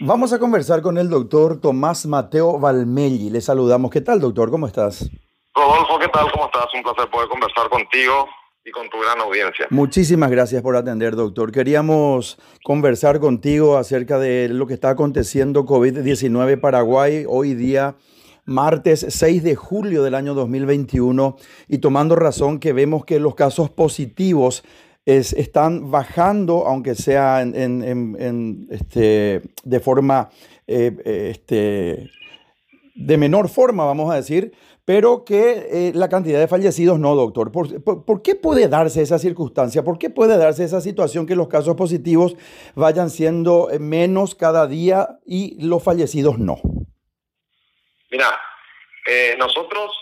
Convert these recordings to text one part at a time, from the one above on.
Vamos a conversar con el doctor Tomás Mateo Valmelli. Le saludamos. ¿Qué tal, doctor? ¿Cómo estás? Rodolfo, ¿qué tal? ¿Cómo estás? Un placer poder conversar contigo y con tu gran audiencia. Muchísimas gracias por atender, doctor. Queríamos conversar contigo acerca de lo que está aconteciendo COVID-19 Paraguay hoy día martes 6 de julio del año 2021 y tomando razón que vemos que los casos positivos están bajando, aunque sea en, este, de forma eh, este, de menor forma, vamos a decir, pero que eh, la cantidad de fallecidos no, doctor. ¿Por, qué puede darse esa circunstancia? ¿Por qué puede darse esa situación que los casos positivos vayan siendo eh, menos cada día y los fallecidos no? Mira, nosotros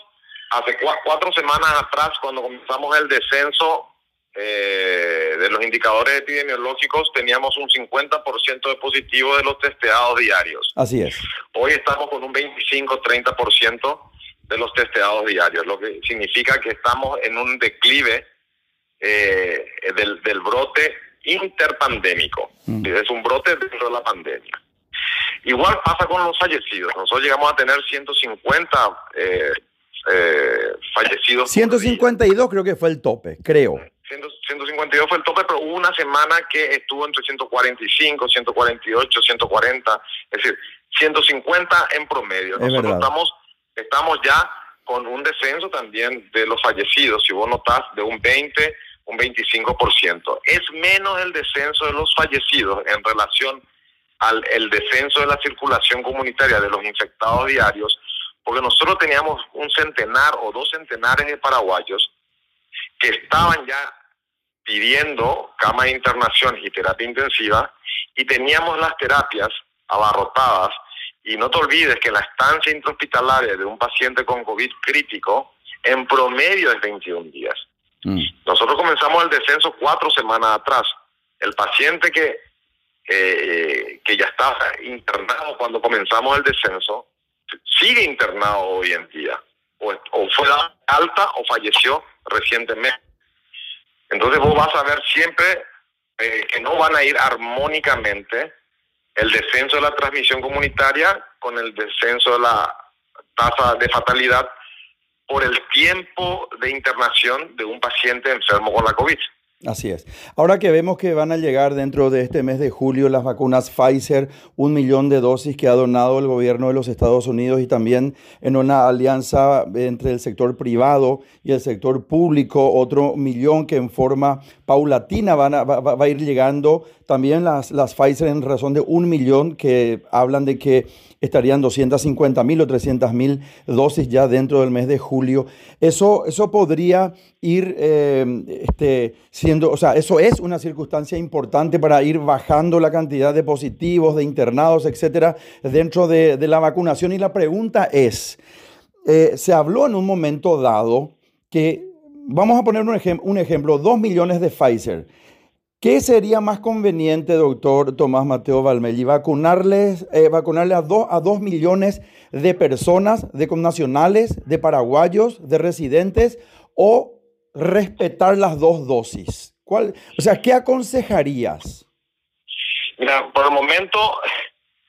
hace cuatro semanas atrás, cuando comenzamos el descenso de los indicadores epidemiológicos, teníamos un 50% de positivo de los testeados diarios. Así es. Hoy estamos con un 25-30% de los testeados diarios, lo que significa que estamos en un declive eh, del, del, brote interpandémico. Mm. Es un brote dentro de la pandemia. Igual pasa con los fallecidos. Nosotros llegamos a tener 150 eh, eh, fallecidos. 152 creo que fue el tope, creo. 152 fue el tope, pero hubo una semana que estuvo entre 145, 148, 140, es decir, 150 en promedio. Nosotros estamos estamos ya con un descenso también de los fallecidos, si vos notás, de un 20, un 25%. Es menos el descenso de los fallecidos en relación al el descenso de la circulación comunitaria de los infectados diarios, porque nosotros teníamos un centenar o dos centenares de paraguayos que estaban ya pidiendo cama de internación y terapia intensiva y teníamos las terapias abarrotadas y no te olvides que la estancia intrahospitalaria de un paciente con COVID crítico en promedio es 21 días. Mm. Nosotros comenzamos el descenso cuatro semanas atrás. El paciente que, eh, que ya estaba internado cuando comenzamos el descenso sigue internado hoy en día. O, fue alta o falleció recientemente. Entonces vos vas a ver siempre eh, que no van a ir armónicamente el descenso de la transmisión comunitaria con el descenso de la tasa de fatalidad por el tiempo de internación de un paciente enfermo con la COVID. Así es. Ahora que vemos que van a llegar dentro de este mes de julio las vacunas Pfizer, un millón de dosis que ha donado el gobierno de los Estados Unidos y también en una alianza entre el sector privado y el sector público, otro millón que en forma paulatina van a, va, a ir llegando. También las, las Pfizer en razón de un millón que hablan de que estarían 250 mil o 300 mil dosis ya dentro del mes de julio. Eso, eso podría ir eh, este, siendo, o sea, eso es una circunstancia importante para ir bajando la cantidad de positivos, de internados, etcétera, dentro de, la vacunación. Y la pregunta es: eh, se habló en un momento dado que, vamos a poner un, un ejemplo, dos millones de Pfizer ¿Qué sería más conveniente, doctor Tomás Mateo Valmelli, vacunarles, eh, vacunarle a, a dos millones de personas, de connacionales, de paraguayos, de residentes, o respetar las dos dosis? ¿Cuál, o sea, ¿qué aconsejarías? Mira, por el momento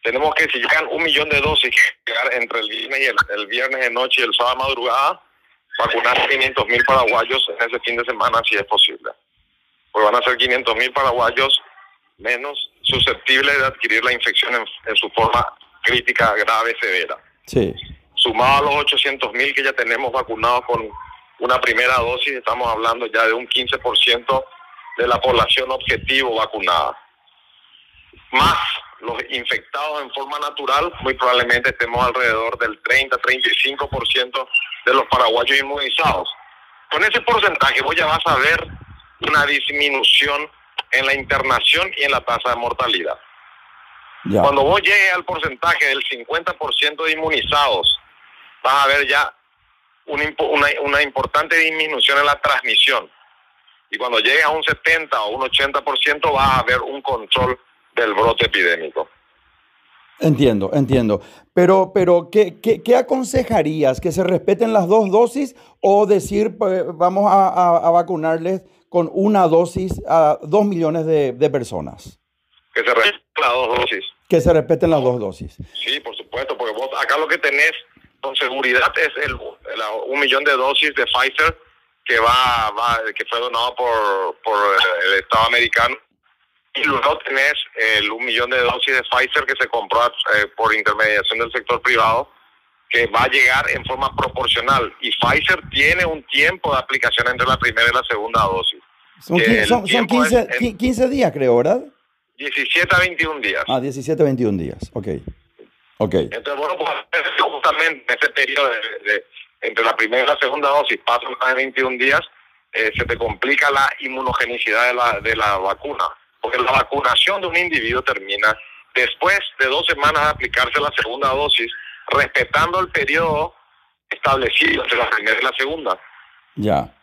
tenemos que si llegan un millón de dosis entre el viernes y el, viernes de noche y el sábado madrugada, vacunar 500 mil paraguayos en ese fin de semana si es posible pues van a ser 500 mil paraguayos menos susceptibles de adquirir la infección en, su forma crítica, grave, severa. Sí. Sumado a los 800 mil que ya tenemos vacunados con una primera dosis, estamos hablando ya de un 15% de la población objetivo vacunada. Más los infectados en forma natural, muy probablemente estemos alrededor del 30-35% de los paraguayos inmunizados. Con ese porcentaje vos ya vas a ver una disminución en la internación y en la tasa de mortalidad. Cuando vos llegues al porcentaje del 50% de inmunizados, vas a ver ya una, una, importante disminución en la transmisión. Y cuando llegue a un 70 o un 80%, vas a ver un control del brote epidémico. Entiendo, entiendo. Pero, pero ¿qué, qué, aconsejarías? ¿Que se respeten las dos dosis o decir, pues, vamos a, a vacunarles con una dosis a dos millones de, personas. Que se respeten las dos dosis. Que se respeten las dos dosis. Sí, por supuesto, porque vos acá lo que tenés con seguridad es el, un millón de dosis de Pfizer que va, va que fue donado por, por el Estado americano y luego tenés el un millón de dosis de Pfizer que se compró eh, por intermediación del sector privado que va a llegar en forma proporcional y Pfizer tiene un tiempo de aplicación entre la primera y la segunda dosis. Son, 15, 15, días, creo, ¿verdad? 17 a 21 días. Ah, 17 a 21 días, ok. okay. Entonces, bueno, pues justamente en ese periodo de, entre la primera y la segunda dosis, pasan más de 21 días, eh, se te complica la inmunogenicidad de la, de la vacuna. Porque la vacunación de un individuo termina después de dos semanas de aplicarse la segunda dosis, respetando el periodo establecido entre la primera y la segunda. Ya.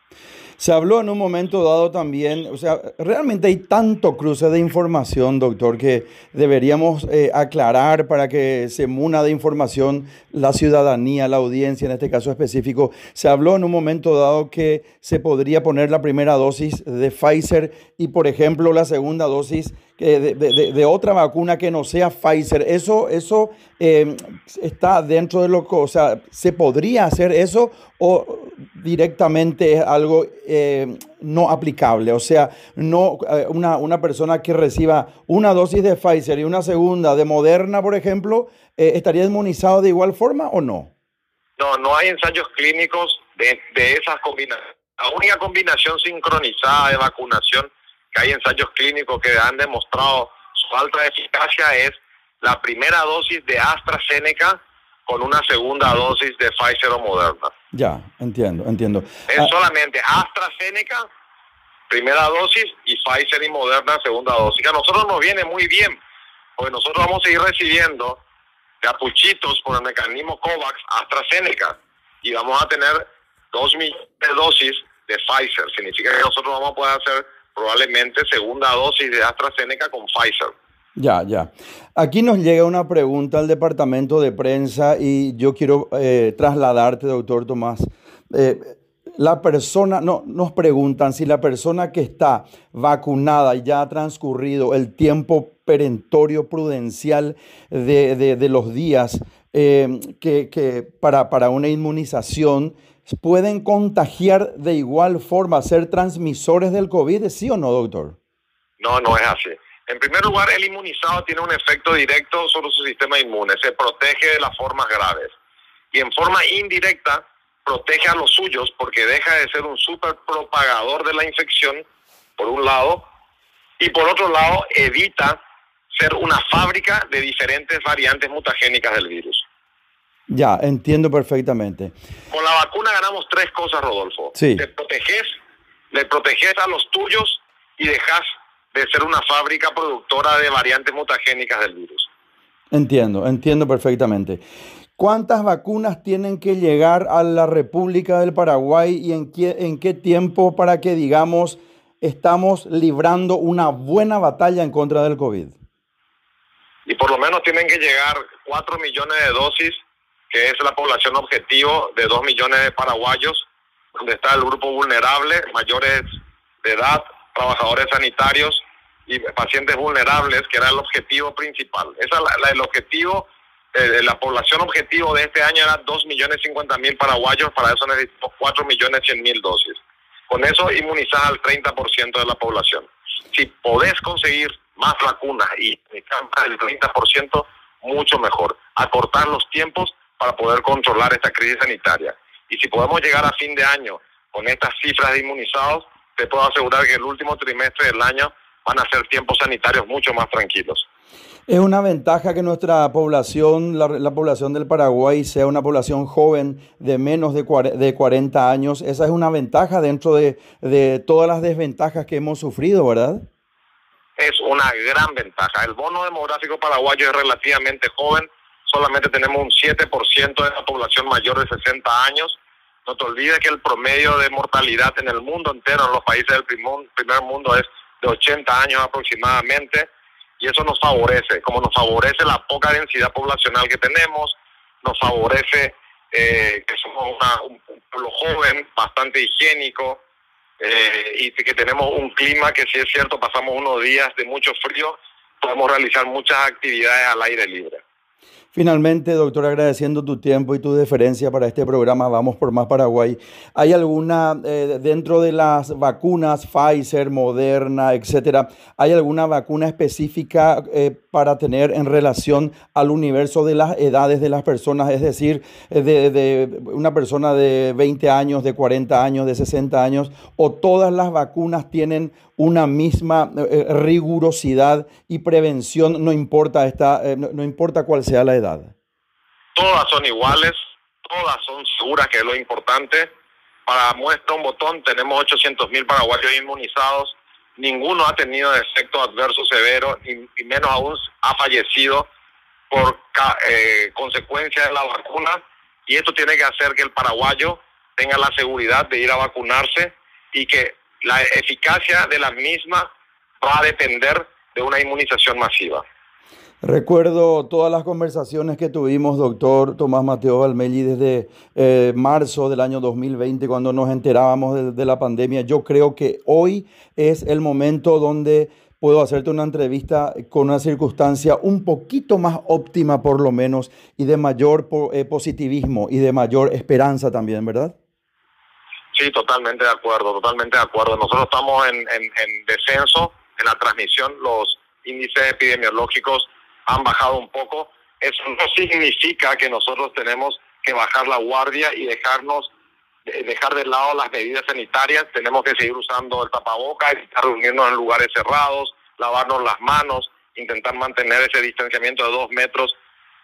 Se habló en un momento dado también, o sea, realmente hay tanto cruce de información, doctor, que deberíamos eh, aclarar para que se muna de información la ciudadanía, la audiencia en este caso específico. Se habló en un momento dado que se podría poner la primera dosis de Pfizer y, por ejemplo, la segunda dosis de, de, otra vacuna que no sea Pfizer. Eso, eso eh, está dentro de lo que, o sea, ¿se podría hacer eso o directamente es algo eh, no aplicable? O sea, no eh, una, una, persona que reciba una dosis de Pfizer y una segunda de Moderna, por ejemplo, ¿estaría inmunizado de igual forma o no? No, no hay ensayos clínicos de, de esas combinaciones. La única combinación sincronizada de vacunación que hay ensayos clínicos que han demostrado su alta eficacia es la primera dosis de AstraZeneca con una segunda dosis de Pfizer o Moderna. Ya, entiendo, entiendo. Es ah, solamente AstraZeneca, primera dosis, y Pfizer y Moderna, segunda dosis. A nosotros nos viene muy bien, porque nosotros vamos a ir recibiendo de apuchitos por el mecanismo COVAX AstraZeneca, y vamos a tener dos millones de dosis de Pfizer. Significa que nosotros vamos a poder hacer probablemente segunda dosis de AstraZeneca con Pfizer. Ya, ya. Aquí nos llega una pregunta al departamento de prensa y yo quiero eh, trasladarte, doctor Tomás. Eh, la persona, no, nos preguntan si la persona que está vacunada ya ha transcurrido el tiempo perentorio prudencial de, los días eh, que, que para, para una inmunización pueden contagiar de igual forma, ser transmisores del COVID, ¿sí o no, doctor? No, no es así. En primer lugar, el inmunizado tiene un efecto directo sobre su sistema inmune, se protege de las formas graves. Y en forma indirecta, protege a los suyos porque deja de ser un super propagador de la infección, por un lado, y por otro lado, evita ser una fábrica de diferentes variantes mutagénicas del virus. Ya, entiendo perfectamente. Con la vacuna ganamos tres cosas, Rodolfo. Sí. Te proteges, le proteges a los tuyos y dejas de ser una fábrica productora de variantes mutagénicas del virus. Entiendo, entiendo perfectamente. ¿Cuántas vacunas tienen que llegar a la República del Paraguay y en qué, en qué tiempo para que, digamos, estamos librando una buena batalla en contra del COVID? Y por lo menos tienen que llegar cuatro millones de dosis que es la población objetivo de dos millones de paraguayos, donde está el grupo vulnerable, mayores de edad, trabajadores sanitarios y pacientes vulnerables, que era el objetivo principal. Esa la, el objetivo, eh, la población objetivo de este año era dos millones cincuenta mil paraguayos, para eso necesitamos cuatro millones cien mil dosis. Con eso inmunizar al 30% de la población. Si podés conseguir más vacunas y el 30%, mucho mejor. Acortar los tiempos para poder controlar esta crisis sanitaria. Y si podemos llegar a fin de año con estas cifras de inmunizados, te puedo asegurar que el último trimestre del año van a ser tiempos sanitarios mucho más tranquilos. Es una ventaja que nuestra población, la, población del Paraguay, sea una población joven de menos de, de 40 años. Esa es una ventaja dentro de, de todas las desventajas que hemos sufrido, ¿verdad? Es una gran ventaja. El bono demográfico paraguayo es relativamente joven solamente tenemos un 7% de la población mayor de 60 años. No te olvides que el promedio de mortalidad en el mundo entero, en los países del primer mundo, es de 80 años aproximadamente. Y eso nos favorece, como nos favorece la poca densidad poblacional que tenemos, nos favorece eh, que somos un pueblo joven, bastante higiénico, eh, y que tenemos un clima que, si es cierto, pasamos unos días de mucho frío, podemos realizar muchas actividades al aire libre. Finalmente, doctor, agradeciendo tu tiempo y tu deferencia para este programa Vamos por Más Paraguay. ¿Hay alguna, eh, dentro de las vacunas Pfizer, Moderna, etcétera, hay alguna vacuna específica eh, para tener en relación al universo de las edades de las personas? Es decir, eh, de, de, una persona de 20 años, de 40 años, de 60 años, o todas las vacunas tienen una misma eh, eh, rigurosidad y prevención, no importa, esta, no, importa cuál sea la edad. Todas son iguales, todas son seguras, que es lo importante. Para muestra un botón, tenemos 800 mil paraguayos inmunizados. Ninguno ha tenido efecto adverso severo y, menos aún ha fallecido por consecuencia de la vacuna. Y esto tiene que hacer que el paraguayo tenga la seguridad de ir a vacunarse y que la eficacia de la misma va a depender de una inmunización masiva. Recuerdo todas las conversaciones que tuvimos, doctor Tomás Mateo Valmelli, desde eh, marzo del año 2020, cuando nos enterábamos de, la pandemia. Yo creo que hoy es el momento donde puedo hacerte una entrevista con una circunstancia un poquito más óptima, por lo menos, y de mayor eh, positivismo y de mayor esperanza también, ¿verdad? Sí, totalmente de acuerdo, totalmente de acuerdo. Nosotros estamos en, en, descenso en la transmisión, los índices epidemiológicos han bajado un poco. Eso no significa que nosotros tenemos que bajar la guardia y dejarnos dejar de lado las medidas sanitarias. Tenemos que seguir usando el tapabocas, reunirnos en lugares cerrados, lavarnos las manos, intentar mantener ese distanciamiento de dos metros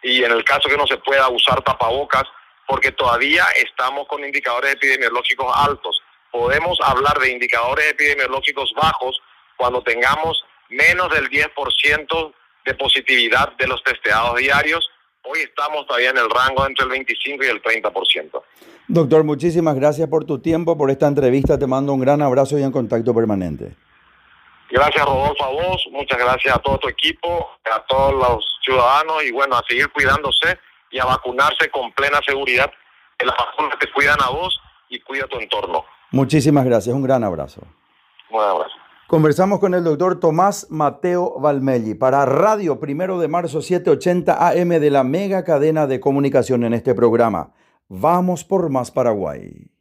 y en el caso que no se pueda usar tapabocas, porque todavía estamos con indicadores epidemiológicos altos. Podemos hablar de indicadores epidemiológicos bajos cuando tengamos menos del 10% de positividad de los testeados diarios. Hoy estamos todavía en el rango entre el 25 y el 30%. Doctor, muchísimas gracias por tu tiempo, por esta entrevista. Te mando un gran abrazo y en contacto permanente. Gracias, Rodolfo, a vos. Muchas gracias a todo tu equipo, a todos los ciudadanos y bueno, a seguir cuidándose y a vacunarse con plena seguridad que las vacunas te cuidan a vos y cuida tu entorno. Muchísimas gracias, un gran abrazo. Un abrazo. Conversamos con el doctor Tomás Mateo Valmelli para Radio Primero de Marzo 780 AM de la mega cadena de comunicación en este programa. Vamos por más Paraguay.